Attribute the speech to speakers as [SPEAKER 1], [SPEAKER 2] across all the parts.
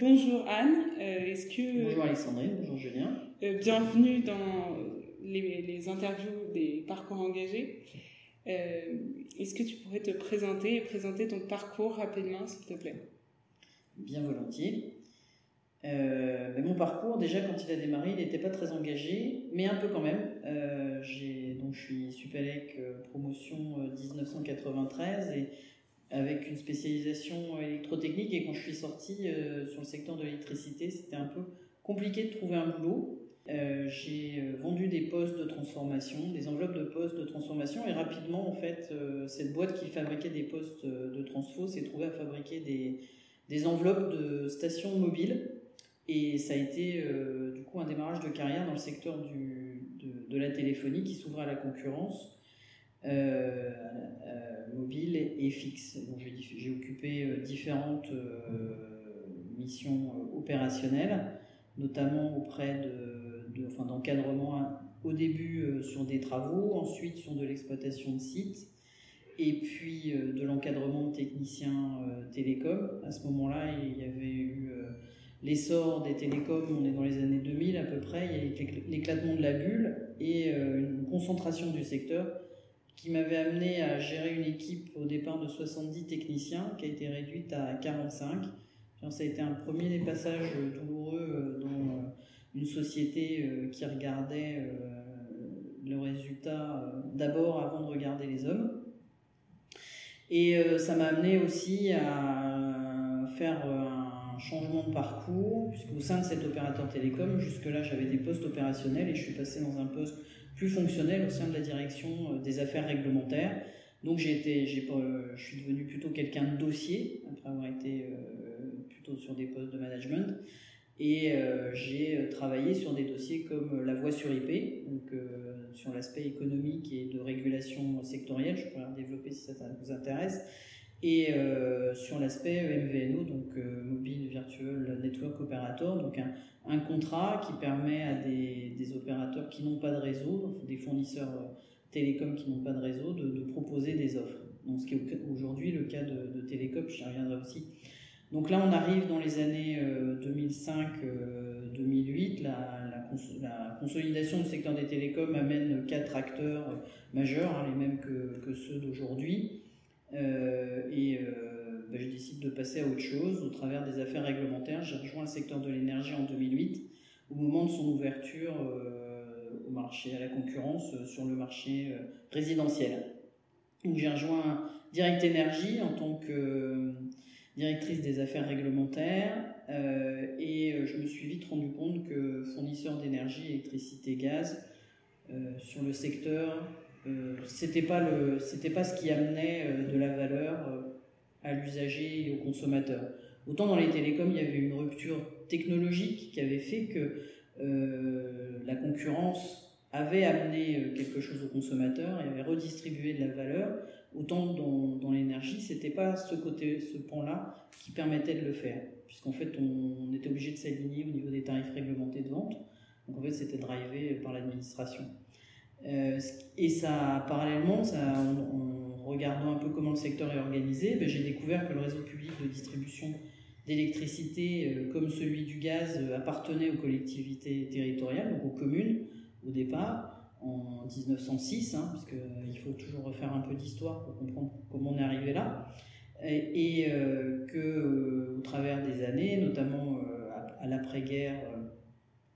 [SPEAKER 1] bonjour Anne. Est-ce que
[SPEAKER 2] bonjour Alexandrine, bonjour Julien.
[SPEAKER 1] bienvenue dans les, les, interviews des parcours engagés. Est-ce que tu pourrais te présenter et présenter ton parcours rapidement, s'il te plaît?
[SPEAKER 2] Bien volontiers. Euh, mais mon parcours, déjà quand il a démarré, il n'était pas très engagé, mais un peu quand même. Euh, donc je suis Supélec euh, promotion 1993 et avec une spécialisation électrotechnique. Et quand je suis sorti sur le secteur de l'électricité, c'était un peu compliqué de trouver un boulot. j'ai vendu des postes de transformation, des enveloppes de postes de transformation, et rapidement, en fait, cette boîte qui fabriquait des postes de transfo s'est trouvée à fabriquer des, enveloppes de stations mobiles et ça a été euh, du coup un démarrage de carrière dans le secteur de, la téléphonie qui s'ouvre à la concurrence euh, euh, mobile et fixe. j'ai occupé différentes missions opérationnelles, notamment auprès de, enfin, d'encadrement au début sur des travaux, ensuite sur de l'exploitation de sites, et puis de l'encadrement de techniciens télécoms. À ce moment-là, il y avait eu l'essor des télécoms, on est dans les années 2000 à peu près, il y a l'éclatement de la bulle et euh, une concentration du secteur qui m'avait amené à gérer une équipe au départ de 70 techniciens qui a été réduite à 45. Ça a été un premier passage douloureux euh, dans euh, une société qui regardait le résultat d'abord avant de regarder les hommes. Et ça m'a amené aussi à faire un changement de parcours, puisqu'au sein de cet opérateur télécom, jusque-là j'avais des postes opérationnels et je suis passé dans un poste plus fonctionnel au sein de la direction euh, des affaires réglementaires. Donc j'ai été, j'ai, je suis devenu plutôt quelqu'un de dossier, après avoir été euh, plutôt sur des postes de management. Et euh, j'ai travaillé sur des dossiers comme la voie sur IP, donc sur l'aspect économique et de régulation sectorielle, je pourrais en développer si ça vous intéresse et euh, sur l'aspect MVNO, donc euh, Mobile Virtual Network Operator, donc un, contrat qui permet à des, opérateurs qui n'ont pas de réseau, des fournisseurs euh, télécoms qui n'ont pas de réseau, de, proposer des offres. Donc, ce qui est aujourd'hui le cas de, de Télécom, j'y reviendrai aussi. Donc là, on arrive dans les années 2005-2008. La, consolidation du secteur des télécoms amène quatre acteurs majeurs, hein, les mêmes que, ceux d'aujourd'hui. De passer à autre chose au travers des affaires réglementaires. J'ai rejoint le secteur de l'énergie en 2008 au moment de son ouverture euh, au marché, à la concurrence sur le marché résidentiel. Donc j'ai rejoint Direct Énergie en tant que directrice des affaires réglementaires et je me suis vite rendu compte que fournisseur d'énergie, électricité, gaz sur le secteur euh, c'était pas c'était pas ce qui amenait euh, de la valeur euh, à l'usager et au consommateur. Autant dans les télécoms, il y avait une rupture technologique qui avait fait que la concurrence avait amené quelque chose au consommateur et avait redistribué de la valeur. Autant dans, dans l'énergie, c'était pas ce côté, ce pan-là qui permettait de le faire, puisqu'en fait on, on, était obligé de s'aligner au niveau des tarifs réglementés de vente. Donc en fait, c'était drivé par l'administration. Euh, et ça, parallèlement, ça, en, regardant un peu comment le secteur est organisé, ben, j'ai découvert que le réseau public de distribution d'électricité, euh, comme celui du gaz, euh, appartenait aux collectivités territoriales, donc aux communes au départ, en 1906, hein, parce qu'il faut toujours refaire un peu d'histoire pour comprendre comment on est arrivé là, et, que au travers des années, notamment à, l'après-guerre,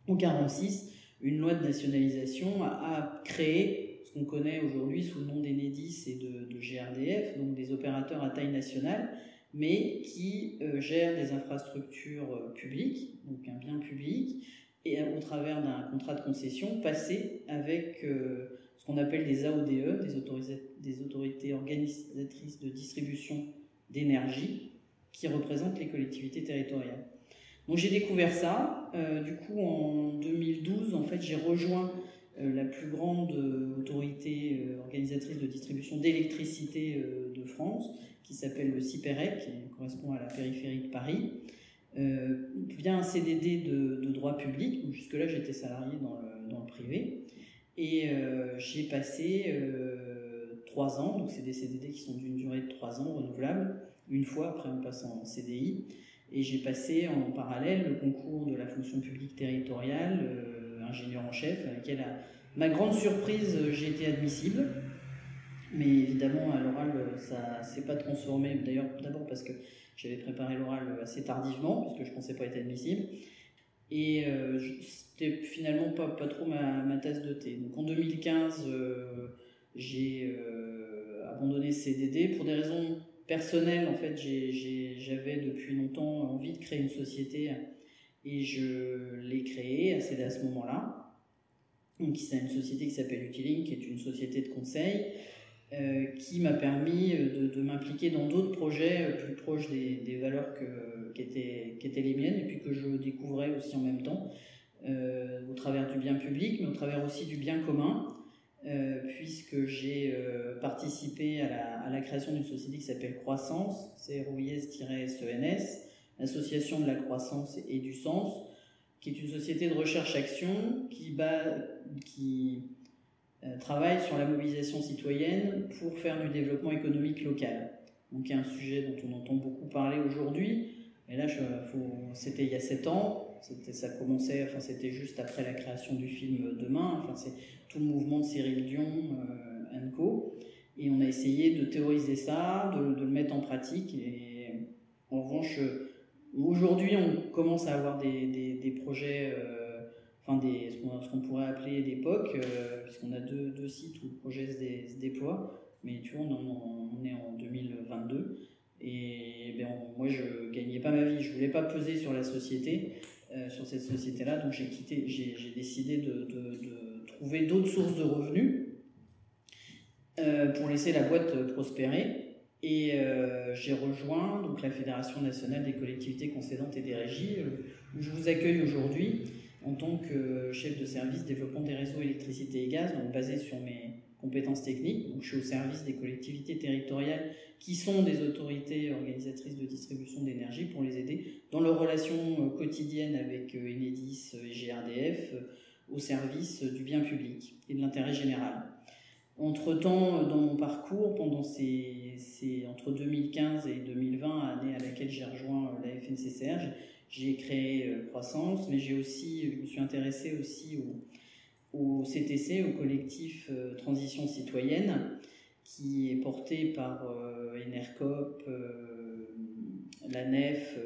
[SPEAKER 2] en 1946, une loi de nationalisation a, créé ce qu'on connaît aujourd'hui sous le nom d'Enedis et de, GRDF, donc des opérateurs à taille nationale, mais qui euh, gèrent des infrastructures euh, publiques, donc un bien public, et au travers d'un contrat de concession passé avec euh, ce qu'on appelle des AODE, des, des autorités organisatrices de distribution d'énergie, qui représentent les collectivités territoriales. Donc j'ai découvert ça. Du coup, en 2012, en fait, j'ai rejoint la plus grande euh, autorité organisatrice de distribution d'électricité de France, qui s'appelle le CIPEREC, qui correspond à la périphérie de Paris, via un CDD de, droit public. Jusque-là, j'étais salarié dans le, dans le, privé. Et j'ai passé trois ans, donc c'est des CDD qui sont d'une durée de trois ans renouvelables, une fois après on passe en CDI. Et j'ai passé en parallèle le concours de la fonction publique territoriale, ingénieur en chef, à laquelle, ma grande surprise, j'ai été admissible. Mais évidemment, à l'oral, ça s'est pas transformé. D'ailleurs, d'abord parce que j'avais préparé l'oral assez tardivement, puisque je ne pensais pas être admissible. Et euh, c'était finalement pas, pas trop ma, ma, tasse de thé. Donc en 2015, euh, j'ai euh, abandonné CDD pour des raisons personnelles. En fait, j'avais depuis longtemps envie de créer une société et je l'ai c'est à ce moment-là. Donc, c'est une société qui s'appelle Utiling, qui est une société de conseil. Euh, qui m'a permis euh, de, m'impliquer dans d'autres projets euh, plus proches des, valeurs que, qui, étaient, les miennes et puis que je découvrais aussi en même temps au travers du bien public mais au travers aussi du bien commun puisque j'ai participé à la, à la création d'une société qui s'appelle Croissance, c'est SENS, l'association de la croissance et du sens, qui est une société de recherche-action qui, qui euh, travaille sur la mobilisation citoyenne pour faire du développement économique local. Donc, il y a un sujet dont on entend beaucoup parler aujourd'hui. Mais là, c'était il y a sept ans. Ça commençait, enfin, c'était juste après la création du film Demain. Enfin, c'est tout le mouvement de Cyril Dion euh, Co. Et on a essayé de théoriser ça, de, le mettre en pratique. Et en revanche, aujourd'hui, on commence à avoir des, des, projets. Euh, enfin des, ce qu'on pourrait appeler d'époque, euh, puisqu'on a deux, deux, sites où le projet se, déploie, mais tu vois, on, est en 2022, et ben, moi je gagnais pas ma vie, je voulais pas peser sur la société, euh, sur cette société-là, donc j'ai décidé de, trouver d'autres sources de revenus pour laisser la boîte prospérer. Et j'ai rejoint donc la Fédération nationale des collectivités concédantes et des régies, où je vous accueille aujourd'hui en tant que chef de service développement des réseaux électricité et gaz, donc basé sur mes compétences techniques. Je suis au service des collectivités territoriales qui sont des autorités organisatrices de distribution d'énergie pour les aider dans leurs relations euh, quotidiennes avec euh, Enedis et GRDF euh, au service du bien public et de l'intérêt général. Entre-temps, dans mon parcours, pendant ces, ces, entre 2015 et 2020, année à laquelle j'ai rejoint la FNCCR, j'ai créé euh, Croissance, mais j'ai aussi, je me suis intéressé aussi au, au CTC, au collectif euh, Transition Citoyenne, qui est porté par euh, Enercop, la NEF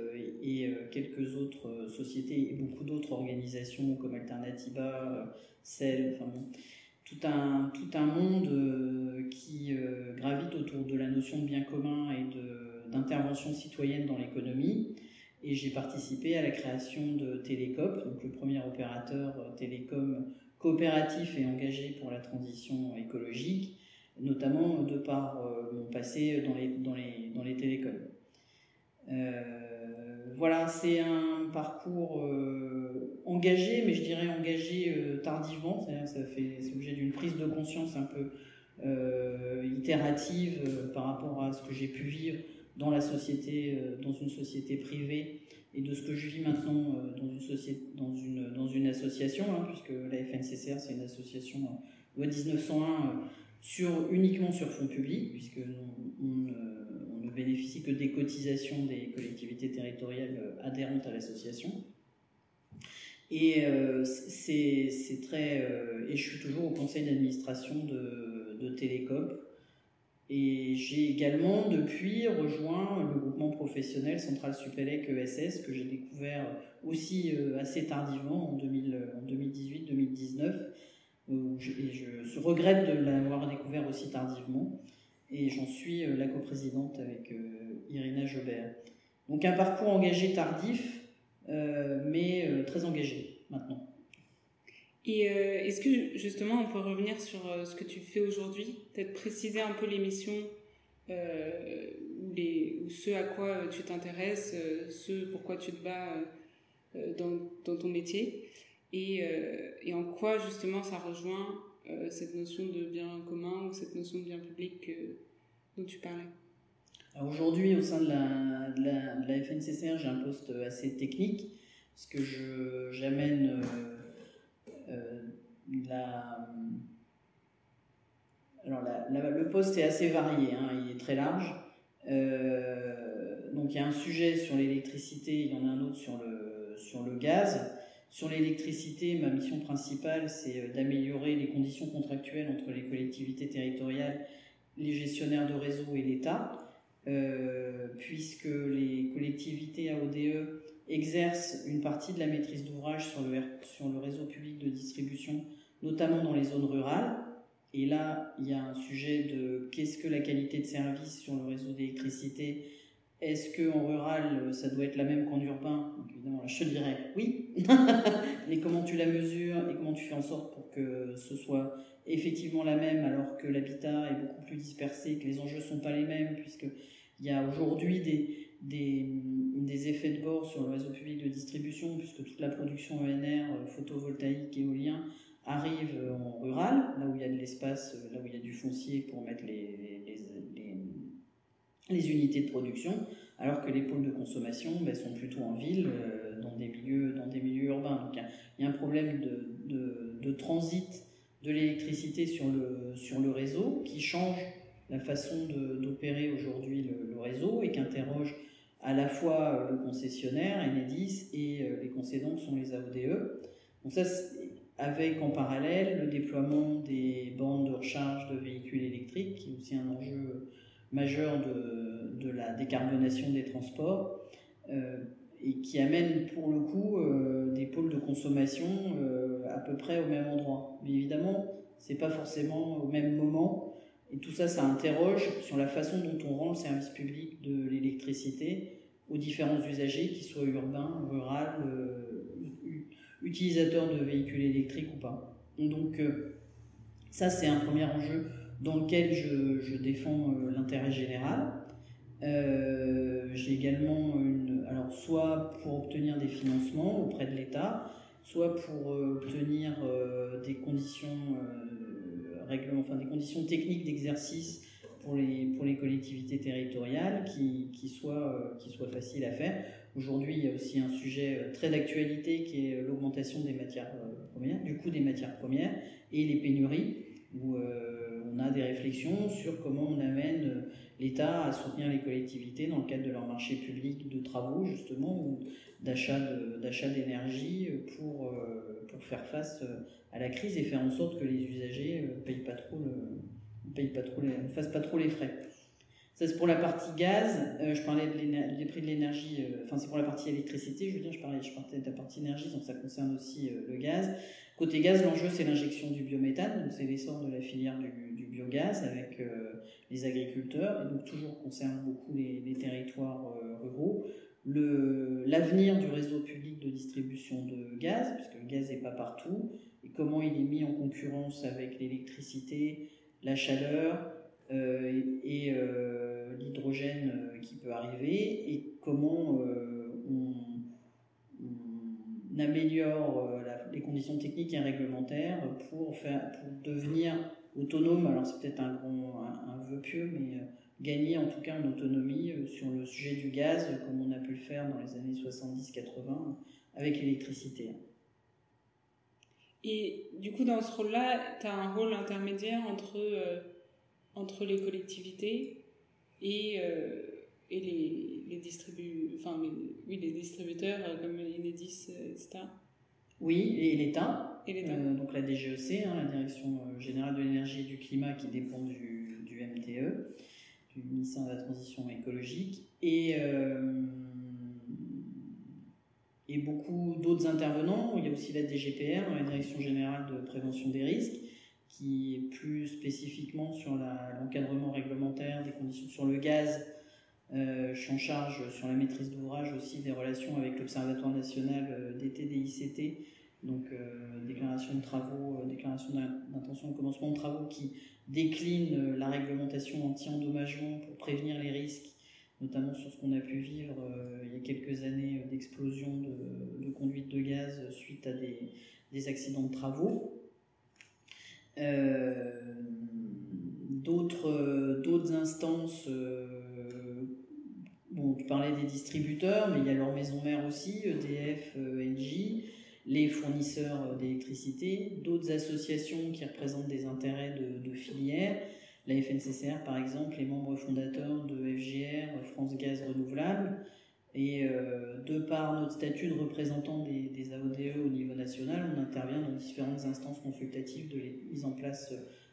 [SPEAKER 2] et, quelques autres sociétés et beaucoup d'autres organisations comme Alternativa, CEL, enfin tout un, tout un monde qui gravite autour de la notion de bien commun et d'intervention citoyenne dans l'économie et j'ai participé à la création de Télécop, donc le premier opérateur euh, télécom coopératif et engagé pour la transition écologique, notamment de par euh, mon passé dans les, dans les, dans les télécoms. Euh, voilà, c'est un parcours engagé, mais je dirais engagé tardivement, c'est-à-dire ça fait l'objet d'une prise de conscience un peu itérative par rapport à ce que j'ai pu vivre dans la société, euh, dans une société privée et de ce que je vis maintenant euh, dans une, association, hein, puisque la FNCCR c'est une association loi 1901 sur, uniquement sur fonds publics, puisque on, ne bénéficie que des cotisations des collectivités territoriales euh, adhérentes à l'association. Et c'est très. et je suis toujours au conseil d'administration de, de Télécom, et j'ai également depuis rejoint le groupement professionnel Central Supélec ESS que j'ai découvert aussi euh, assez tardivement en, 2018-2019. Je, et je regrette de l'avoir découvert aussi tardivement. Et j'en suis euh, la coprésidente avec euh, Irina Jobert. Donc un parcours engagé tardif, mais très engagé maintenant.
[SPEAKER 1] Et euh, est-ce que justement on peut revenir sur euh, ce que tu fais aujourd'hui? Peut-être préciser un peu les missions euh, les, ou ce à quoi tu t'intéresses, ce pourquoi tu te bats dans, dans, ton métier. Et, et, en quoi justement ça rejoint cette notion de bien commun ou cette notion de bien public dont tu parlais?
[SPEAKER 2] Aujourd'hui, au sein de la, FNCCR, j'ai un poste assez technique parce que j'amène euh, la, alors le poste est assez varié, hein, il est très large. Euh, donc il y a un sujet sur l'électricité, il y en a un autre sur le, sur le gaz. Sur l'électricité, ma mission principale, c'est d'améliorer les conditions contractuelles entre les collectivités territoriales, les gestionnaires de réseau et l'État, puisque les collectivités AODE exercent une partie de la maîtrise d'ouvrage sur le, réseau public de distribution, notamment dans les zones rurales. Et là, il y a un sujet de qu'est-ce que la qualité de service sur le réseau d'électricité Est-ce qu'en rural, ça doit être la même qu'en urbain? Évidemment, je te dirais oui. Mais comment tu la mesures et comment tu fais en sorte pour que ce soit effectivement la même alors que l'habitat est beaucoup plus dispersé, que les enjeux ne sont pas les mêmes, puisqu'il y a aujourd'hui des, des, des, effets de bord sur le réseau public de distribution, puisque toute la production ENR, euh, photovoltaïque, éolien, arrive en rural, là où il y a de l'espace, euh, là où il y a du foncier pour mettre les, les, les, unités de production, alors que les pôles de consommation ben, sont plutôt en ville, euh, dans, des milieux, dans des milieux urbains. Donc il y, a un problème de, de, de transit de l'électricité sur le, sur le réseau qui change la façon d'opérer aujourd'hui le, réseau et qui interroge à la fois euh, le concessionnaire, Enedis, et euh, les concédants sont les AODE. Donc ça, avec en parallèle le déploiement des bandes de recharge de véhicules électriques, qui est aussi un enjeu majeur de, de la décarbonation des transports, euh, et qui amène pour le coup des pôles de consommation à peu près au même endroit. Mais évidemment, c'est pas forcément au même moment et tout ça, ça interroge sur la façon dont on rend le service public de l'électricité aux différents usagers, qu'ils soient urbains, ruraux, euh, utilisateurs de véhicules électriques ou pas. Donc euh, ça, c'est un premier enjeu dans lequel je, défends euh, l'intérêt général. J'ai également une... Alors soit pour obtenir des financements auprès de l'État, soit pour obtenir des conditions des conditions techniques d'exercice pour les, pour les collectivités territoriales qui, qui, soient, euh, qui soient faciles à faire. Aujourd'hui, il y a aussi un sujet euh, très d'actualité qui est l'augmentation des matières euh, premières, du coût des matières premières et les pénuries, où on a des réflexions sur comment on amène l'État à soutenir les collectivités dans le cadre de leur marché public de travaux, justement, ou d'achat d'énergie pour, pour faire face à la crise et faire en sorte que les usagers ne euh, payent pas trop payent pas trop les, fassent pas trop les frais. Ça c'est pour la partie gaz. Euh, je parlais de des prix de l'énergie. Euh, enfin c'est pour la partie électricité. Je veux dire, je parlais, je de la partie énergie, donc ça concerne aussi le gaz. Côté gaz, l'enjeu c'est l'injection du biométhane, donc c'est l'essor de la filière du, biogaz avec les agriculteurs et donc toujours concerne beaucoup les territoires ruraux l'avenir du réseau public de distribution de gaz, puisque le gaz n'est pas partout, et comment il est mis en concurrence avec l'électricité, la chaleur euh, et euh, l'hydrogène euh, qui peut arriver, et comment on, améliore les conditions techniques et réglementaires pour, faire, pour devenir autonome. Alors c'est peut-être un, grand, un, vœu pieux, mais gagner en tout cas en autonomie sur le sujet du gaz, comme on a pu le faire dans les années 70-80 avec l'électricité.
[SPEAKER 1] Et du coup, dans ce rôle-là, tu as un rôle intermédiaire entre, euh, entre les collectivités et, euh, et les, les, distribu enfin, oui, les distributeurs euh, comme Enedis, etc.
[SPEAKER 2] Oui, et l'État. Et l'État. donc la DGEC, hein, la Direction Générale de l'Énergie et du Climat, qui dépend du, du MTE, du ministère de la Transition écologique. Et et beaucoup d'autres intervenants. Il y a aussi la DGPR, la Direction Générale de Prévention des Risques, qui est plus spécifiquement sur l'encadrement réglementaire des conditions sur le gaz. Euh, je suis en charge sur la maîtrise d'ouvrage aussi des relations avec l'Observatoire national euh, des ICT, donc euh, déclaration de travaux, déclaration d'intention de commencement de travaux qui décline la réglementation anti-endommagement pour prévenir les risques notamment sur ce qu'on a pu vivre euh, il y a quelques années euh, d'explosion de, conduite de gaz suite à des, accidents de travaux. Euh, d'autres instances, bon, tu parlais des distributeurs, mais il y a leur maison mère aussi, EDF, Engie, les fournisseurs d'électricité, d'autres associations qui représentent des intérêts de, filières, la FNCCR par exemple, les membres fondateurs de FGR, France Gaz Renouvelable, et euh, de par notre statut de représentant des, AODE au niveau national, on intervient dans différentes instances consultatives de les, mises en place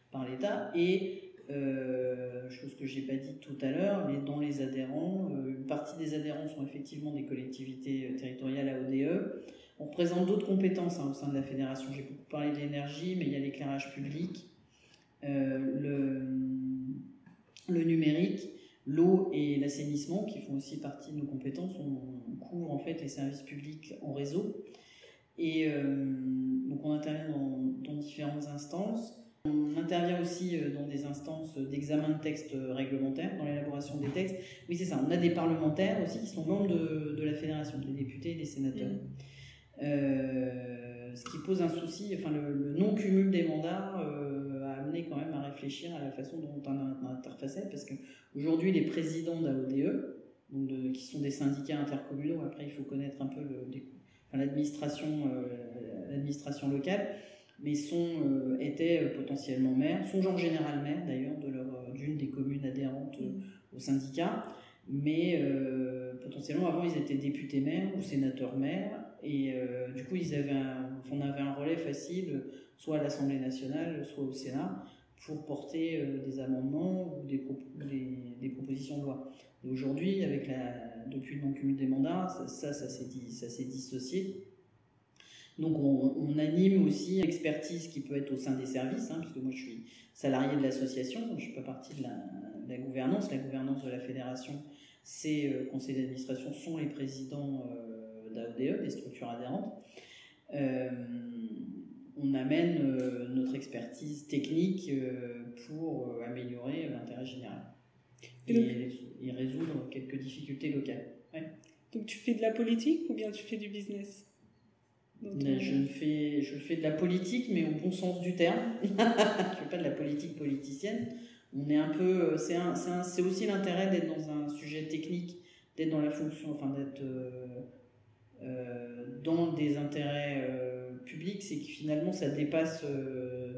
[SPEAKER 2] par l'État. Et, euh, chose que je n'ai pas dit tout à l'heure, dans les adhérents, euh, une partie des adhérents sont effectivement des collectivités territoriales AODE. On représente d'autres compétences hein, au sein de la fédération. J'ai beaucoup parlé de l'énergie, mais il y a l'éclairage public, le, le numérique l'eau et l'assainissement, qui font aussi partie de nos compétences. On, couvre en fait les services publics en réseau. Et euh, donc on intervient dans, différentes instances. On intervient aussi euh, dans des instances d'examen de textes réglementaires, dans l'élaboration des textes. Oui, c'est ça. On a des parlementaires aussi qui sont membres de, la fédération, des députés et des sénateurs. Mmh. Euh, ce qui pose un souci, enfin le, non-cumul des mandats quand même à réfléchir à la façon dont on interfaçait, parce qu'aujourd'hui, les présidents d'AODE, qui sont des syndicats intercommunaux, après il faut connaître un peu l'administration euh, l'administration locale, mais sont, euh, étaient euh, potentiellement maires, sont en général maires d'ailleurs d'une des communes adhérentes au syndicat, mais potentiellement avant ils étaient députés maires ou sénateurs maires, et du coup ils avaient on avait un relais facile soit à l'Assemblée nationale, soit au Sénat, pour porter euh, des amendements ou des, propositions de loi. Aujourd'hui, depuis le non-cumul des mandats, ça, ça, s'est dissocié. Donc on, anime aussi l'expertise qui peut être au sein des services, hein, puisque moi je suis salarié de l'association, je ne suis pas partie de la, gouvernance. La gouvernance de la fédération, ces euh, conseils d'administration sont les présidents euh, d'AODE, des structures adhérentes. Euh, on amène euh, notre expertise technique euh, pour améliorer l'intérêt général et, résoudre quelques difficultés locales.
[SPEAKER 1] Donc tu fais de la politique ou bien tu fais du business?
[SPEAKER 2] Je, fais, je fais de la politique, mais au bon sens du terme. je ne fais pas de la politique politicienne. On est un peu, c'est aussi l'intérêt d'être dans un sujet technique, d'être dans la fonction, enfin d'être dans des intérêts public, c'est que finalement ça dépasse euh,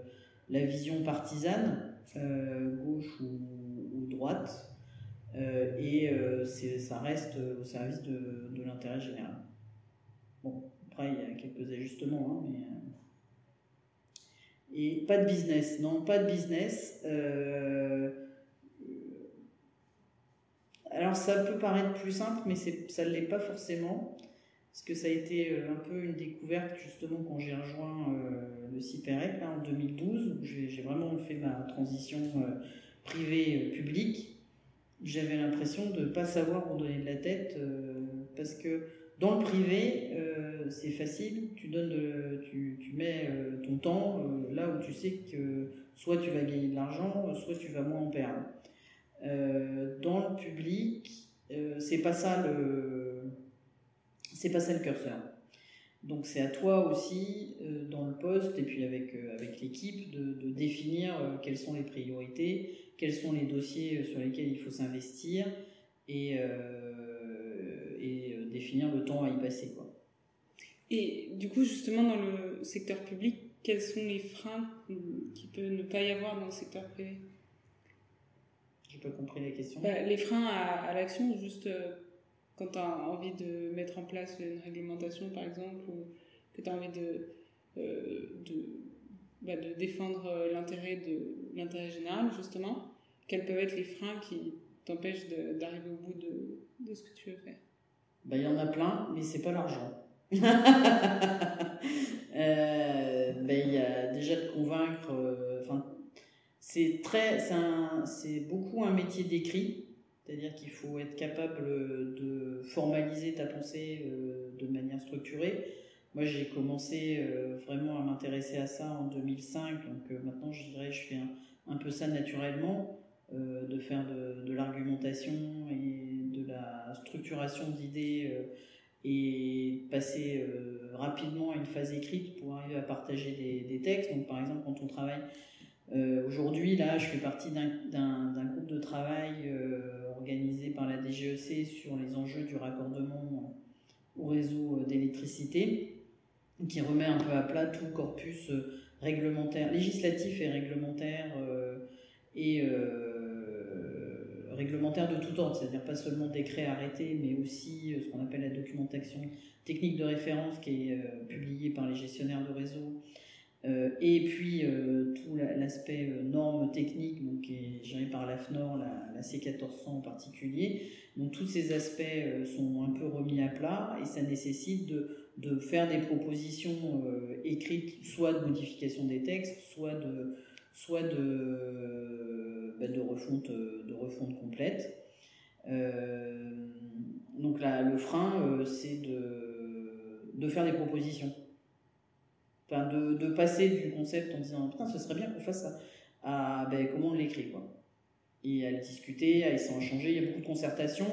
[SPEAKER 2] la vision partisane, euh, gauche ou, droite, euh, et ça reste au service de, l'intérêt général. Bon, après il y a quelques ajustements, hein, mais. Et pas de business, non, pas de business. alors ça peut paraître plus simple, mais ça ne l'est pas forcément parce que ça a été euh, un peu une découverte justement quand j'ai rejoint euh, le CIPEREC en 2012, où j'ai vraiment fait ma transition euh, privée-publique. J'avais l'impression de ne pas savoir où donner de la tête, parce que dans le privé, c'est facile, tu, donnes tu, tu mets ton temps là où tu sais que soit tu vas gagner de l'argent, soit tu vas moins en perdre. dans le public, c'est pas ça le c'est pas ça le curseur. Donc c'est à toi aussi, euh, dans le poste et puis avec, euh, avec l'équipe, de, définir euh, quelles sont les priorités, quels sont les dossiers sur lesquels il faut s'investir et, et définir le temps à y passer. Quoi.
[SPEAKER 1] Et du coup, justement, dans le secteur public, quels sont les freins qu'il peut ne pas y avoir dans le secteur privé?
[SPEAKER 2] J'ai pas compris la question.
[SPEAKER 1] Bah, les freins à, à l'action, juste quand tu as envie de mettre en place une réglementation, par exemple, ou que tu as envie de, euh, de, bah, de, défendre euh, l'intérêt de l'intérêt général, justement, quels peuvent être les freins qui t'empêchent d'arriver au bout de, de, ce que tu veux faire?
[SPEAKER 2] Bah, Il y en a plein, mais c'est pas l'argent. Euh, bah, il y a déjà de convaincre. Très, c'est beaucoup un métier d'écrit c'est-à-dire qu'il faut être capable de formaliser ta pensée euh, de manière structurée. Moi, j'ai commencé euh, vraiment à m'intéresser à ça en 2005, donc euh, maintenant, je dirais, je fais un, peu ça naturellement, de faire de, l'argumentation et de la structuration d'idées et passer rapidement à une phase écrite pour arriver à partager des textes. Donc, par exemple, quand on travaille euh, aujourd'hui, là, je fais partie d'un groupe de travail euh, organisé par la DGEC sur les enjeux du raccordement au réseau d'électricité, qui remet un peu à plat tout corpus réglementaire, législatif et réglementaire et réglementaires de tout ordre, c'est-à-dire pas seulement décrets arrêtés, mais aussi ce qu'on appelle la documentation technique de référence qui est publiée par les gestionnaires de réseau euh, et puis euh, tout l'aspect euh, normes techniques, donc, qui est géré par l'AFNOR, la, la, C1400 en particulier. Donc tous ces aspects sont un peu remis à plat et ça nécessite de, de faire des propositions écrites, soit de modification des textes, soit de, soit de, bah, de, refonte, de refonte complète. donc là, le frein, c'est de, de faire des propositions de, passer du concept en disant putain, ce serait bien qu'on fasse ça, à ben, comment on l'écrit, quoi. Et à le discuter, à essayer d'en changer. Il y a beaucoup de concertation,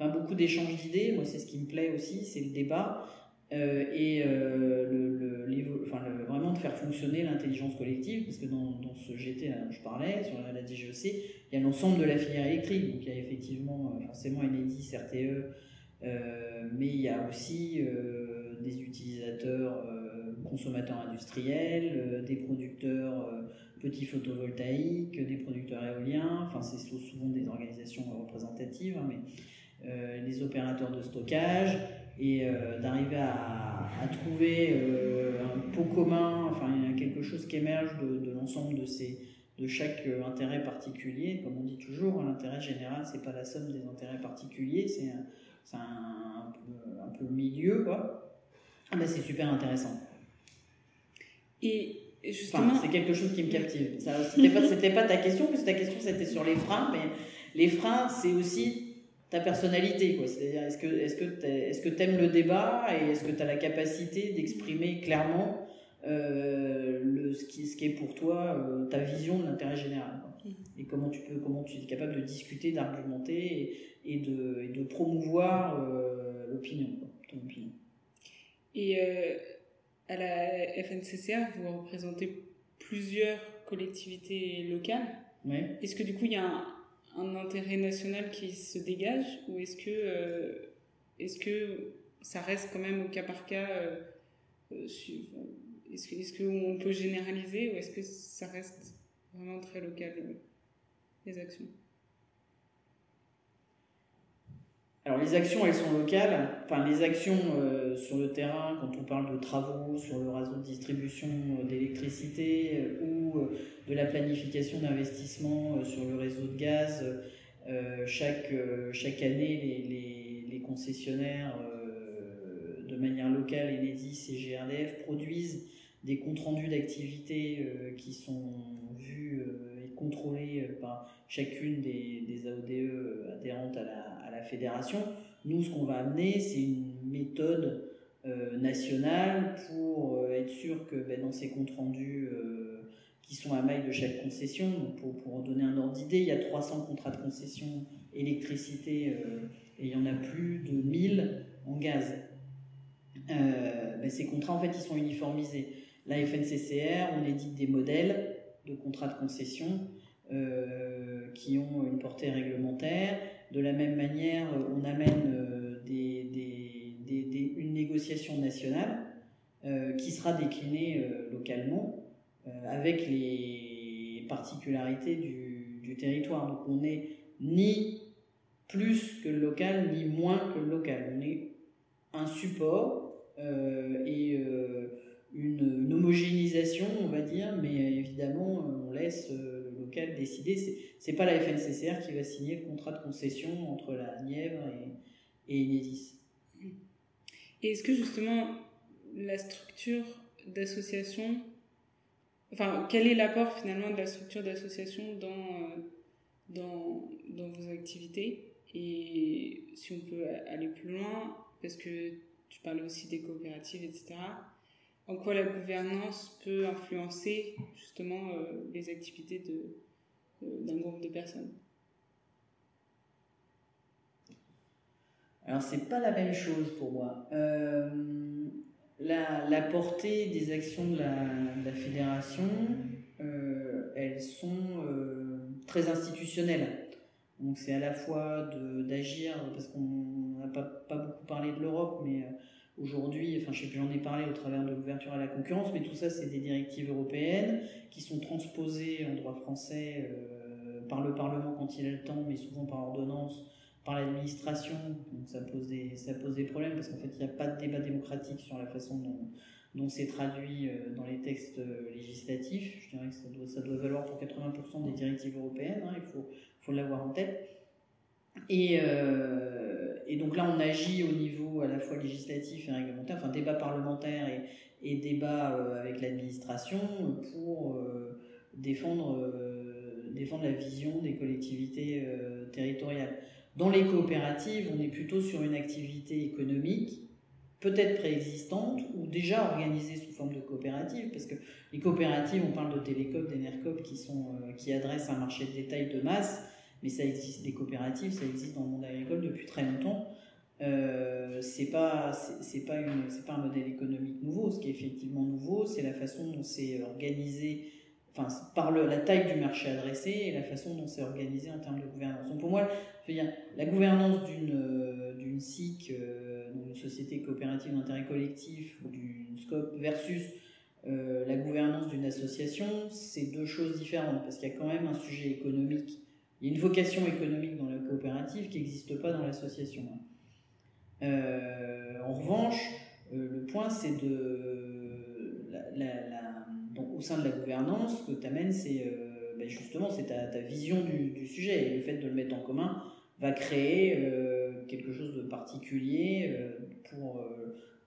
[SPEAKER 2] beaucoup d'échanges d'idées. Moi, c'est ce qui me plaît aussi, c'est le débat. Euh, et euh, le, vraiment de faire fonctionner l'intelligence collective, parce que dans, ce GT dont je parlais, sur la, la DGEC, il y a l'ensemble de la filière électrique. Donc il y a effectivement euh, forcément Enedis, RTE, mais il y a aussi des utilisateurs consommateurs industriels, euh, des producteurs euh, petits photovoltaïques, des producteurs éoliens, enfin c'est souvent des organisations représentatives, hein, mais euh, les opérateurs de stockage, et d'arriver à, trouver un pot commun, enfin quelque chose qui émerge de, l'ensemble de ces de chaque intérêt particulier, comme on dit toujours, hein, l'intérêt général c'est pas la somme des intérêts particuliers, c'est un, peu, le milieu quoi. Ah ben, c'est super intéressant.
[SPEAKER 1] Et justement.
[SPEAKER 2] c'est quelque chose qui me captive. C'était pas, pas ta question, parce que ta question c'était sur les freins, mais les freins, c'est aussi ta personnalité. C'est-à-dire, est-ce que est-ce que est-ce que t'aimes le débat et est-ce que tu as la capacité d'exprimer clairement euh, le, ce, qui, ce qui est pour toi euh, ta vision de l'intérêt général mm. Et comment tu peux comment tu es capable de discuter, d'argumenter et, de, et de promouvoir euh, l'opinion, ton opinion.
[SPEAKER 1] Et à la FNCCA, vous représentez plusieurs collectivités locales. Est-ce que du coup, il y a un, intérêt national qui se dégage ou est-ce que, euh, est-ce que ça reste quand même au cas par cas euh, euh, Est-ce qu'on peut généraliser ou est-ce que ça reste vraiment très local, les actions?
[SPEAKER 2] Alors les actions, elles sont locales. Enfin, les actions euh, sur le terrain, quand on parle de travaux sur le réseau de distribution euh, d'électricité euh, ou de la planification d'investissement sur le réseau de gaz, chaque, année, les, les, concessionnaires, de manière locale, Enedis et GRDF, produisent des comptes rendus d'activité qui sont vus et contrôlés par chacune des, AODE adhérentes à la, fédération. Nous, ce qu'on va amener, c'est une méthode euh, nationale pour euh, être sûr que ben, dans ces comptes rendus euh, qui sont à maille de chaque concession, pour, pour donner un ordre d'idée, il y a 300 contrats de concession électricité et il y en a plus de 1000 en gaz. Ben, ces contrats, en fait, ils sont uniformisés. La FNCCR, on édite des modèles de contrats de concession qui ont une portée réglementaire de la même manière, euh, on amène euh, une négociation nationale euh, qui sera déclinée localement avec les particularités du, territoire. Donc on n'est ni plus que le local, ni moins que le local. On est un support et une, homogénéisation, on va dire, mais évidemment, on laisse local décider. C'est pas la FNCCR qui va signer le contrat de concession entre la Nièvre et, et Enedis.
[SPEAKER 1] Et est-ce que justement la structure d'association, enfin, quel est l'apport finalement de la structure d'association dans, euh, dans, dans vos activités? Et si on peut aller plus loin, parce que tu parlais aussi des coopératives, etc en quoi la gouvernance peut influencer justement euh, les activités euh, d'un groupe de personnes
[SPEAKER 2] Alors c'est pas la même chose pour moi. Euh, la, portée des actions de la, fédération, elles sont très institutionnelles. Donc c'est à la fois d'agir, parce qu'on n'a pas, beaucoup parlé de l'Europe, mais Aujourd'hui, enfin, je sais plus, j'en ai parlé au travers de l'ouverture à la concurrence, mais tout ça, c'est des directives européennes qui sont transposées en droit français euh, par le Parlement quand il a le temps, mais souvent par ordonnance, par l'administration. Donc ça pose, des, ça pose des problèmes parce qu'en fait, il n'y a pas de débat démocratique sur la façon dont, dont c'est traduit dans les textes législatifs. Je dirais que ça doit, ça doit valoir pour 80% des directives européennes, hein, il faut, faut l'avoir en tête. Et, et, donc là, on agit au niveau à la fois législatif et réglementaire, enfin débat parlementaire et, et débat euh, avec l'administration pour euh, défendre, euh, défendre la vision des collectivités territoriales. Dans les coopératives, on est plutôt sur une activité économique, peut-être préexistante ou déjà organisée sous forme de coopérative, parce que les coopératives, on parle de télécom, d'énercop qui, sont, qui adressent un marché de détail de masse, mais ça existe, les coopératives, ça existe dans le monde agricole depuis très longtemps. Euh, c'est pas pas pas un modèle économique nouveau ce qui est effectivement nouveau c'est la façon dont c'est organisé enfin par le, la taille du marché adressé et la façon dont c'est organisé en termes de gouvernance donc pour moi je veux dire, la gouvernance d'une euh, d'une SIC euh, d'une société coopérative d'intérêt collectif ou d'une SCOP versus la gouvernance d'une association c'est deux choses différentes parce qu'il y a quand même un sujet économique il y a une vocation économique dans la coopérative qui n'existe pas dans l'association. Euh, en revanche, euh, le point, c'est de. Au sein de la gouvernance, ce que tu amènes, c'est euh, ben justement ta, vision du, sujet. Et le fait de le mettre en commun va créer quelque chose de particulier pour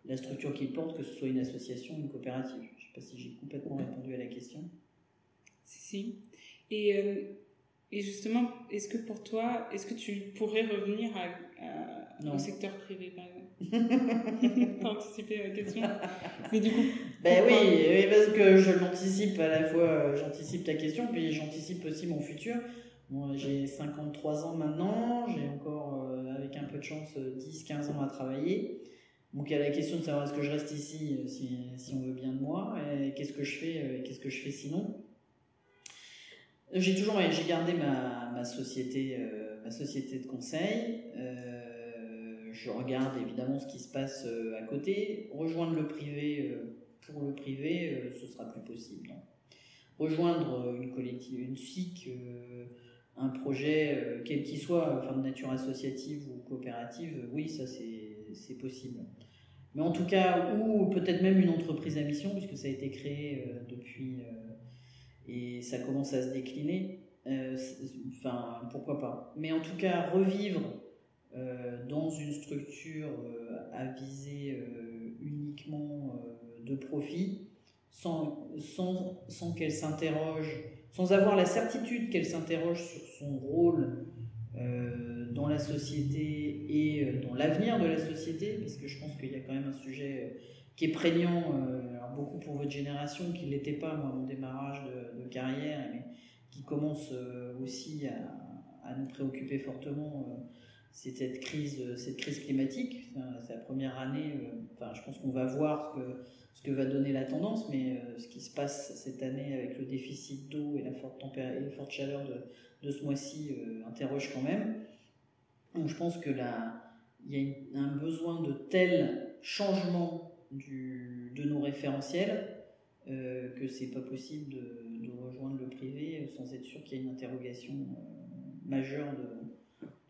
[SPEAKER 2] la structure qu'il porte, que ce soit une association ou une coopérative. Je ne sais pas si j'ai complètement répondu à la question.
[SPEAKER 1] Si. Et, et justement, est-ce que pour toi, est-ce que tu pourrais revenir à au secteur privé, par exemple? T'as anticipé la question
[SPEAKER 2] Mais du coup. Ben oui, parce que je l'anticipe à la fois, j'anticipe ta question, puis j'anticipe aussi mon futur. Moi, j'ai 53 ans maintenant, j'ai encore, euh, avec un peu de chance, 10-15 ans à travailler. Donc il y a la question de savoir est-ce que je reste ici euh, si, si on veut bien de moi, et qu'est-ce que je fais, euh, qu'est-ce que je fais sinon? J'ai toujours, j'ai gardé ma, société, ma société de conseil je regarde évidemment ce qui se passe euh, à côté. Rejoindre le privé euh, pour le privé, euh, ce sera plus possible. Rejoindre une collective, une SIC, un projet, quel qu'il soit, enfin de nature associative ou coopérative, oui, ça c'est possible. Mais en tout cas, ou peut-être même une entreprise à mission, puisque ça a été créé depuis et ça commence à se décliner. enfin, pourquoi pas. Mais en tout cas, revivre euh, dans une structure euh, à euh, uniquement de profit, sans, sans, sans qu'elle s'interroge, sans avoir la certitude qu'elle s'interroge sur son rôle dans la société et dans l'avenir de la société, parce que je pense qu'il y a quand même un sujet qui est prégnant, alors beaucoup pour votre génération, qui ne l'était pas, moi, mon démarrage de, carrière, mais qui commence aussi à, nous préoccuper fortement c'est cette crise, cette crise climatique. C'est la première année. Euh, enfin, je pense qu'on va voir ce que, va donner la tendance, mais euh, ce qui se passe cette année avec le déficit d'eau et la forte, température, et forte chaleur de, ce mois-ci euh, interroge quand même. Donc, je pense que là, il y a un besoin de tel changement de nos référentiels euh, que c'est pas possible de, de, rejoindre le privé sans être sûr qu'il y a une interrogation majeure de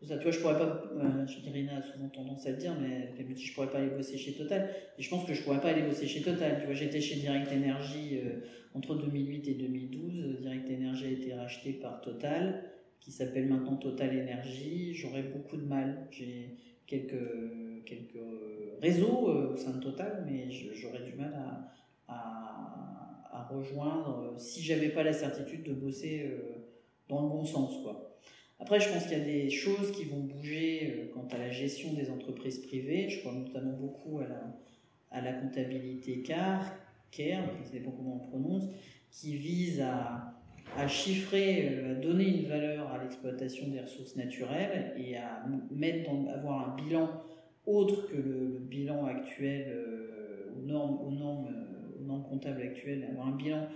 [SPEAKER 2] ça, tu vois, je pourrais pas, euh, je a souvent tendance à le dire, mais elle me dit je pourrais pas aller bosser chez Total. Et je pense que je pourrais pas aller bosser chez Total. Tu vois, j'étais chez Direct Energy euh, entre 2008 et 2012. Direct Energy a été racheté par Total, qui s'appelle maintenant Total Energy. J'aurais beaucoup de mal. J'ai quelques, quelques réseaux euh, au sein de Total, mais j'aurais du mal à, à, rejoindre si j'avais pas la certitude de bosser euh, dans le bon sens, quoi. Après, je pense qu'il y a des choses qui vont bouger euh, quant à la gestion des entreprises privées. Je crois notamment beaucoup à la, à la comptabilité CAR, CARE, je ne sais pas comment on prononce, qui vise à, à chiffrer, euh, à donner une valeur à l'exploitation des ressources naturelles et à mettre avoir un bilan autre que le, bilan actuel euh, aux, normes, normes, aux normes comptables actuelles, avoir un bilan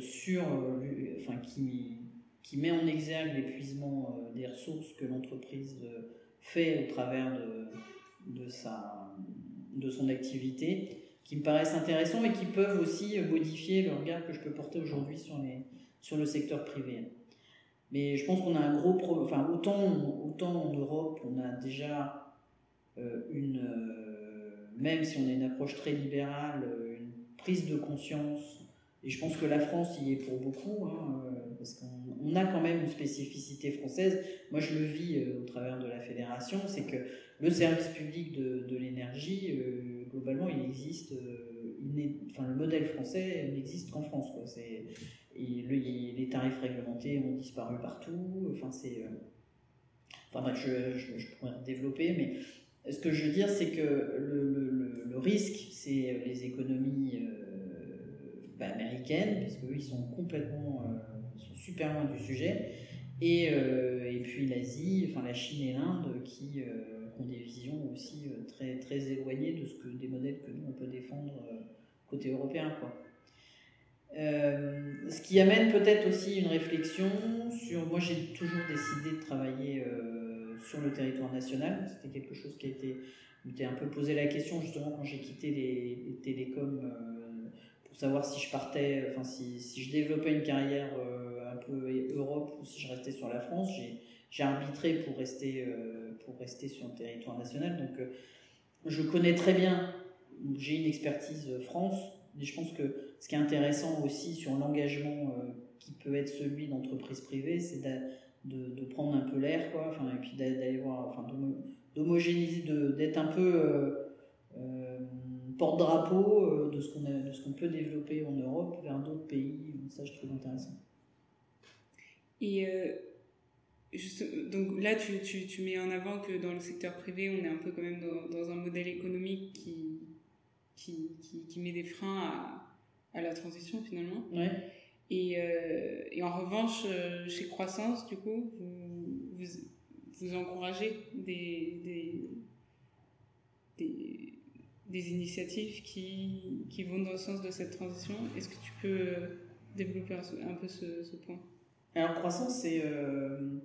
[SPEAKER 2] sur, enfin, qui, qui met en exergue l'épuisement euh, des ressources que l'entreprise euh, fait au travers de, de, sa, de son activité, qui me paraissent intéressants et qui peuvent aussi euh, modifier le regard que je peux porter aujourd'hui sur, sur le secteur privé. Mais je pense qu'on a un gros problème. Enfin, autant, autant en Europe, on a déjà une. même si on a une approche très libérale, une prise de conscience. Et je pense que la France y est pour beaucoup, hein, parce qu'on a quand même une spécificité française. Moi, je le vis au travers de la fédération, c'est que le service public de, l'énergie, euh, globalement, il existe. Euh, enfin, le modèle français n'existe qu'en France. Quoi. C'est, et les tarifs réglementés ont disparu partout. Enfin, c'est. Euh, enfin, bref, je, je, pourrais développer, mais ce que je veux dire, c'est que le, le, le risque, c'est les économies bah, américaines, parce qu'eux, ils sont complètement. ils sont super loin du sujet. Et, et puis l'Asie, enfin la Chine et l'Inde, qui ont des visions aussi euh, très, très éloignées de ce que des modèles que nous on peut défendre euh, côté européen. Quoi. Euh, ce qui amène peut-être aussi une réflexion sur. Moi, j'ai toujours décidé de travailler sur le territoire national. C'était quelque chose qui a été. m'était un peu posé la question justement quand j'ai quitté les, télécoms pour savoir si je partais, enfin si, je développais une carrière un peu Europe ou si je restais sur la France. J'ai arbitré pour rester, euh, pour rester sur le territoire national. Donc, euh, je connais très bien, j'ai une expertise France, mais je pense que ce qui est intéressant aussi sur l'engagement euh, qui peut être celui d'entreprise privée, c'est de, de, prendre un peu l'air, quoi, enfin, et puis d'aller voir, enfin, d'homogénéiser, d'être un peu porte-drapeau de ce qu'on de ce qu'on peut développer en Europe vers d'autres pays. Ça, je trouve intéressant.
[SPEAKER 1] Et donc là, tu, tu, tu, mets en avant que dans le secteur privé, on est un peu quand même dans, dans un modèle économique qui, qui, qui, met des freins à, à, la transition finalement.
[SPEAKER 2] Ouais.
[SPEAKER 1] Et, euh, et, en revanche, euh, chez Croissance, du coup, vous, vous, vous encouragez des, des, des, des, initiatives qui, qui vont dans le sens de cette transition. Est-ce que tu peux développer un, peu ce, ce point?
[SPEAKER 2] Alors, croissance, c'est euh,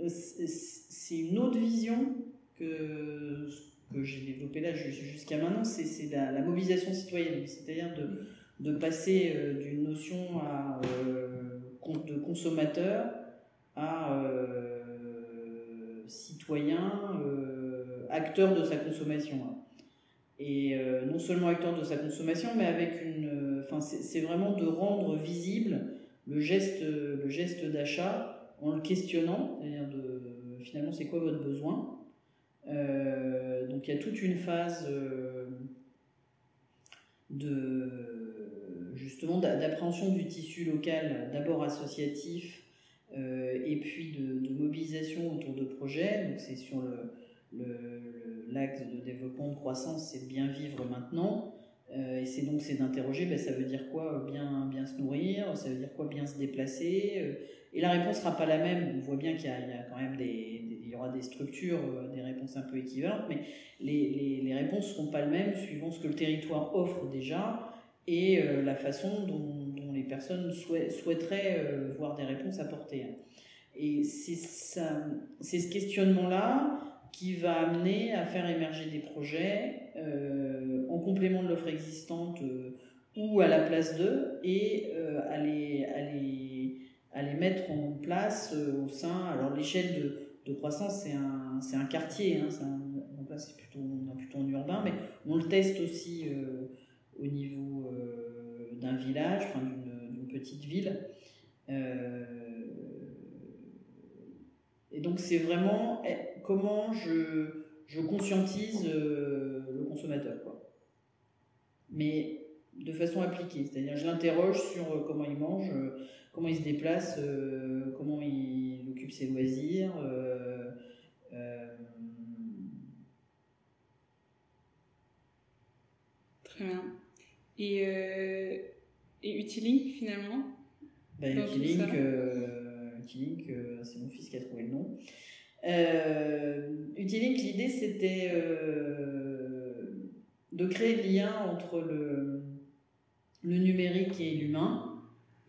[SPEAKER 2] euh, une autre vision que, que j'ai développée là jusqu'à maintenant, c'est la, la, mobilisation citoyenne, c'est-à-dire de, de, passer euh, d'une notion euh, de consommateur à citoyen, acteur de sa consommation. Et non seulement acteur de sa consommation, mais avec une. Enfin, c'est vraiment de rendre visible le geste, d'achat en le questionnant, c'est-à-dire de finalement c'est quoi votre besoin. Euh, donc il y a toute une phase euh, de justement d'appréhension du tissu local, d'abord associatif euh, et puis de, mobilisation autour de projets. Donc c'est sur l'axe de développement de croissance, c'est bien vivre maintenant. et c'est donc c'est d'interroger, ben, ça veut dire quoi bien, bien se nourrir, ça veut dire quoi bien se déplacer, et la réponse sera pas la même. On voit bien qu'il y, a quand même des, il y aura des structures, euh, des réponses un peu équivalentes, mais les, les, les réponses seront pas les mêmes suivant ce que le territoire offre déjà et euh, la façon dont, les personnes souhaiteraient euh, voir des réponses apportées. Et c'est ce questionnement-là qui va amener à faire émerger des projets en complément de l'offre existante ou à la place d'eux et à les, à les mettre en place euh, au sein. Alors l'échelle de, de, croissance, c'est un, un quartier, hein, c'est plutôt, plutôt en urbain, mais on le teste aussi euh, au niveau euh, village, enfin d'une, petite ville. et donc c'est vraiment eh, comment je, je conscientise le consommateur. Quoi. Mais de façon appliquée, c'est-à-dire je l'interroge sur comment il mange comment il se déplace, euh, comment il occupe ses loisirs. Euh, euh.
[SPEAKER 1] Très bien. Et, et Utilink finalement
[SPEAKER 2] bah, Utilink, c'est mon fils qui a trouvé le nom. Utilink, l'idée c'était de créer le lien entre le, le numérique et l'humain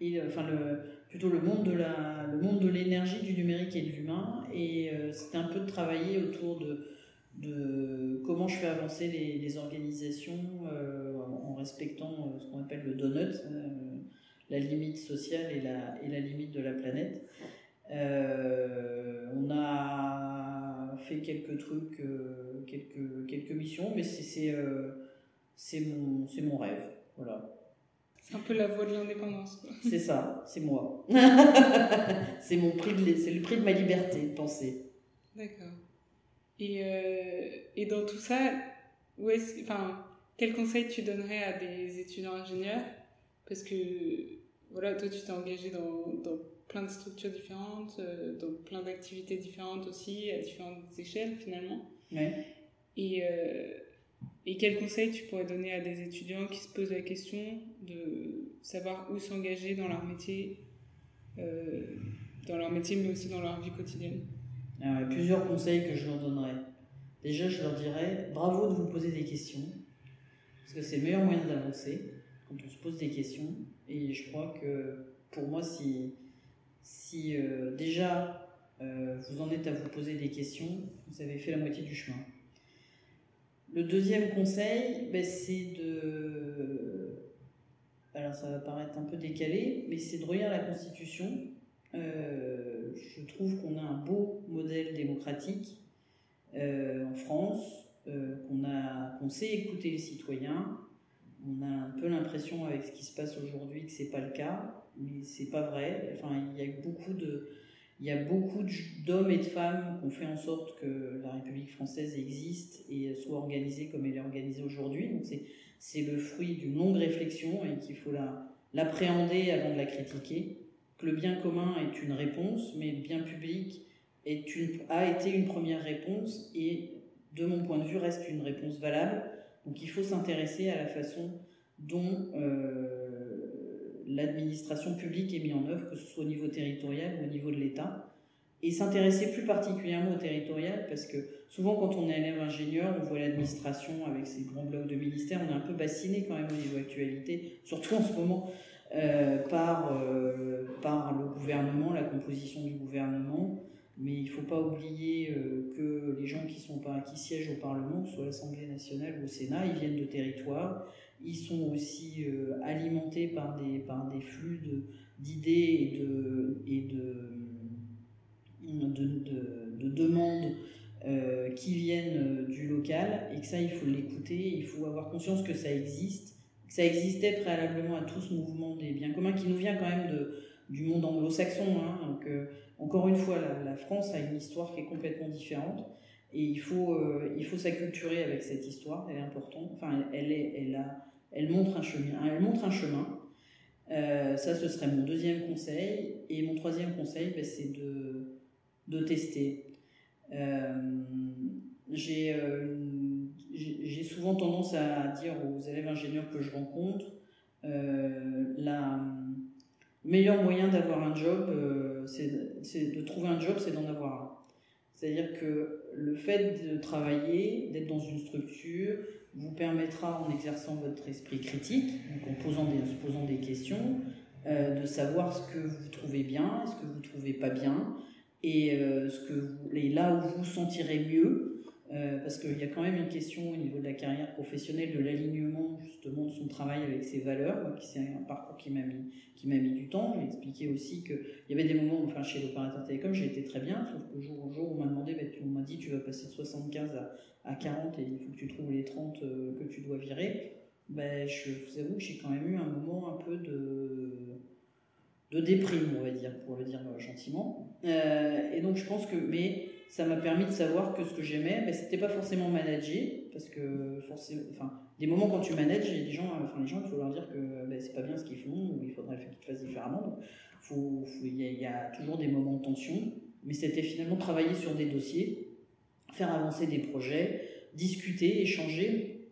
[SPEAKER 2] et euh, enfin le, plutôt le monde de la, le monde de l'énergie, du numérique et de l'humain. Et euh, c'était un peu de travailler autour de, de comment je fais avancer les, les organisations euh, respectant ce qu'on appelle le donut, la limite sociale et la, et la limite de la planète. on a fait quelques trucs, quelques, quelques missions, mais c'est c'est mon, mon rêve. Voilà.
[SPEAKER 1] C'est un peu la voie de l'indépendance.
[SPEAKER 2] C'est ça, c'est moi. c'est mon prix de, c'est le prix de ma liberté de penser.
[SPEAKER 1] D'accord. Et, euh, et dans tout ça, où est enfin, quel conseil tu donnerais à des étudiants ingénieurs? Parce que voilà, toi, tu t'es engagé dans, dans, plein de structures différentes, euh, dans plein d'activités différentes aussi, à différentes échelles finalement.
[SPEAKER 2] Ouais.
[SPEAKER 1] Et euh, et quel conseil tu pourrais donner à des étudiants qui se posent la question de savoir où s'engager dans leur métier, euh, dans leur métier, mais aussi dans leur vie quotidienne?
[SPEAKER 2] Il y a plusieurs conseils que je leur donnerais. Déjà, je leur dirais bravo de vous poser des questions, parce que c'est le meilleur moyen d'avancer quand on se pose des questions. Et je crois que pour moi, si, si euh, déjà euh, vous en êtes à vous poser des questions, vous avez fait la moitié du chemin. Le deuxième conseil, ben, c'est de. Alors ça va paraître un peu décalé, mais c'est de regarder la Constitution. Euh, je trouve qu'on a un beau modèle démocratique en France, qu'on qu'on sait écouter les citoyens. On a un peu l'impression avec ce qui se passe aujourd'hui que c'est pas le cas, mais c'est pas vrai. Enfin, il y a beaucoup de il y a beaucoup d'hommes et de femmes qui ont fait en sorte que la République française existe et soit organisée comme elle est organisée aujourd'hui. Donc c'est le fruit d'une longue réflexion et qu'il faut l'appréhender avant de la critiquer. Que le bien commun est une réponse, mais le bien public est une, a été une première réponse et de mon point de vue reste une réponse valable. Donc il faut s'intéresser à la façon dont euh, l'administration publique est mise en œuvre, que ce soit au niveau territorial ou au niveau de l'État, et s'intéresser plus particulièrement au territorial, parce que souvent quand on est élève ingénieur, on voit l'administration avec ses grands blocs de ministères, on est un peu bassiné quand même au niveau actualité, surtout en ce moment, euh, euh, par le gouvernement, la composition du gouvernement. Mais il ne faut pas oublier euh, que les gens qui, siègent au Parlement, que ce soit l'Assemblée nationale ou au Sénat, ils viennent de territoires, ils sont aussi euh, alimentés par des, flux d'idées et, de, et de, de, de, demandes euh, qui viennent du local. Et que ça, il faut l'écouter, il faut avoir conscience que ça existe, que ça existait préalablement à tout ce mouvement des biens communs qui nous vient quand même du monde anglo-saxon. Hein, donc, encore une fois, la, France a une histoire qui est complètement différente. Et il faut, il faut s'acculturer avec cette histoire, elle est importante. Enfin, elle, est, elle, a, elle montre un chemin. Elle montre un chemin. Euh, ça, ce serait mon deuxième conseil. Et mon troisième conseil, ben, c'est de, de tester. Euh, euh, j'ai souvent tendance à dire aux élèves ingénieurs que je rencontre, la, meilleur moyen d'avoir un job, c'est de trouver un job, c'est d'en avoir un. C'est-à-dire que le fait de travailler, d'être dans une structure, vous permettra, en exerçant votre esprit critique, en, posant des, se posant des questions, euh, de savoir ce que vous trouvez bien, ce que vous trouvez pas bien, et, euh, ce que vous, là où vous vous sentirez mieux, euh, parce qu'il y a quand même une question au niveau de la carrière professionnelle, de l'alignement justement de son travail avec ses valeurs, qui c'est un parcours qui m'a mis, qui m'a mis du temps. J'ai expliqué aussi qu'il y avait des moments, enfin chez l'opérateur télécom, j'ai été très bien, sauf que jour au jour, on m'a demandé, bah, on m'a dit tu vas passer de 75 à, à 40 et il faut que tu trouves les 30 euh, que tu dois virer. Ben, je vous avoue que j'ai quand même eu un moment un peu de, de déprime, on va dire, pour le dire gentiment. Euh, et donc je pense que, mais ça m'a permis de savoir que ce que j'aimais, ben, c'était pas forcément manager, parce que forcément, enfin, des moments quand tu manages, il y a des gens, enfin les gens, il faut leur dire que ben, c'est pas bien ce qu'ils font, ou il faudrait qu'ils fassent différemment. Donc, faut, il y, a toujours des moments de tension, mais c'était finalement travailler sur des dossiers faire avancer des projets, discuter, échanger,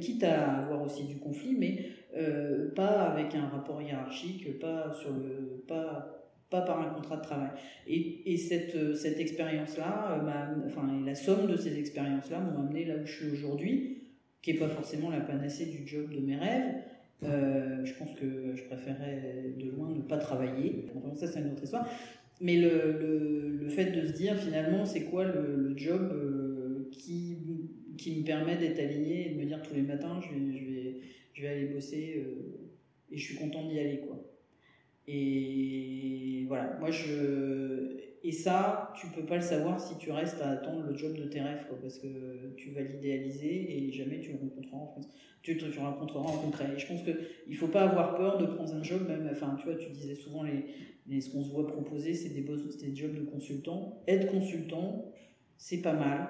[SPEAKER 2] quitte à avoir aussi du conflit, mais euh, pas avec un rapport hiérarchique, pas, sur le, pas, pas par un contrat de travail. Et, et cette, cette expérience-là, euh, enfin, la somme de ces expériences-là m'ont amené là où je suis aujourd'hui, qui n'est pas forcément la panacée du job de mes rêves. Euh, je pense que je préférais de loin ne pas travailler. Enfin, ça, c'est une autre histoire. Mais le, le, le, fait de se dire finalement, c'est quoi le, job euh, qui, qui me permet d'être aligné et de me dire tous les matins, je vais, je vais aller bosser euh, et je suis content d'y aller, quoi. Et voilà, moi je. Et ça, tu peux pas le savoir si tu restes à attendre le job de tes rêves, parce que tu vas l'idéaliser et jamais tu le rencontreras en France. Tu, le rencontreras en concret. Et je pense qu'il faut pas avoir peur de prendre un job, même, enfin, tu vois, tu disais souvent les, les ce qu'on se voit proposer, c'est des, des jobs de consultant. Être consultant, c'est pas mal.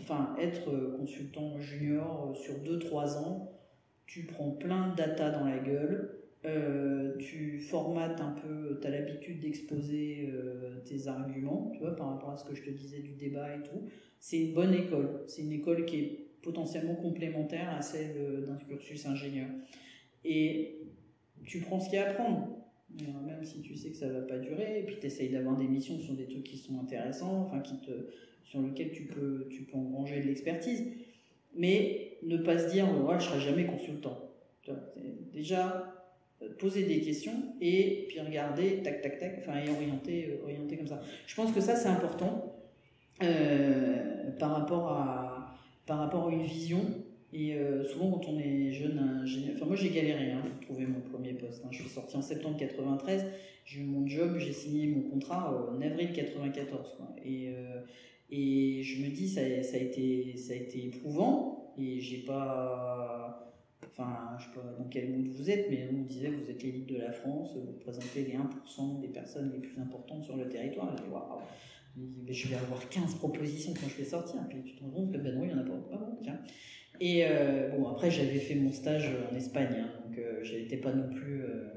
[SPEAKER 2] Enfin, être consultant junior sur 2-3 ans, tu prends plein de data dans la gueule euh, tu formates un peu, tu as l'habitude d'exposer euh, tes arguments, tu vois, par rapport à ce que je te disais du débat et tout. C'est une bonne école. C'est une école qui est potentiellement complémentaire à celle euh, d'un cursus ingénieur. Et tu prends ce qu'il y a à prendre, même si tu sais que ça va pas durer, et puis tu essayes d'avoir des missions sur des trucs qui sont intéressants, enfin, qui te, sur lesquels tu peux, tu peux engranger de l'expertise. Mais ne pas se dire, ouais, je serai jamais consultant. Déjà, poser des questions et puis regarder, tac, tac, tac, enfin, et orienter, euh, orienter comme ça. Je pense que ça, c'est important euh, par, rapport à, par rapport à une vision. Et euh, souvent, quand on est jeune ingénieur, enfin, moi j'ai galéré hein, pour trouver mon premier poste. Hein. Je suis sorti en septembre 93, j'ai eu mon job, j'ai signé mon contrat en avril 94. Et, et je me dis, ça, ça, a été, ça a été éprouvant et j'ai pas enfin, je sais pas dans quel monde vous êtes, mais on disait vous êtes l'élite de la France, vous représentez les 1% des personnes les plus importantes sur le territoire. Je dis, waouh, je vais avoir 15 propositions quand je vais sortir. Puis tu te rends compte que ben non, il n'y en a pas. Ah bon. Et euh, bon, après, j'avais fait mon stage en Espagne, hein, donc euh, j'étais pas non plus. Euh,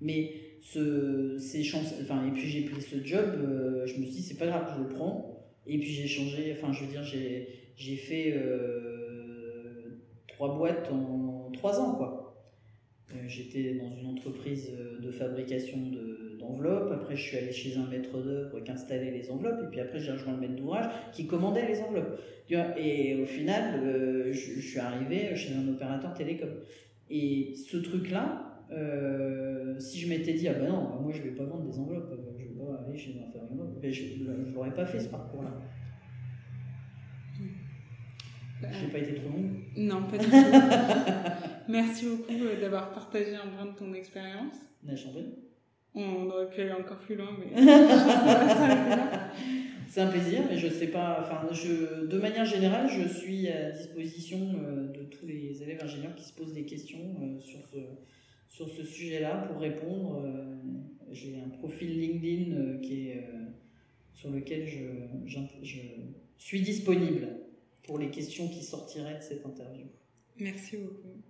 [SPEAKER 2] mais ce, ces chances. Enfin, et puis j'ai pris ce job, je me suis dit, c'est pas grave, je le prends. Et puis j'ai changé, enfin, je veux dire, j'ai fait trois boîtes en trois ans, quoi. Euh, j'étais dans une entreprise euh, de fabrication d'enveloppes, après je suis allé chez un maître d'œuvre qui installait les enveloppes, et puis après j'ai rejoint le maître d'ouvrage qui commandait les enveloppes. Et au final, euh, je, suis arrivé chez un opérateur télécom. Et ce truc-là, si je m'étais dit, ah ben non, moi je vais pas vendre des enveloppes, je vais pas aller chez un ben je ne l'aurais pas fait ce parcours-là. J'ai pas été trop longue
[SPEAKER 1] Non, pas du tout. Merci beaucoup euh, d'avoir partagé un brin de ton expérience. On aurait pu aller encore plus loin, mais
[SPEAKER 2] C'est un plaisir, mais je sais pas. Enfin, je, de manière générale, je suis à disposition euh, de tous les élèves ingénieurs qui se posent des questions euh, sur ce, sur ce sujet-là pour répondre. J'ai un profil LinkedIn qui est, sur lequel je suis disponible pour les questions qui sortiraient de cette interview.
[SPEAKER 1] Merci beaucoup.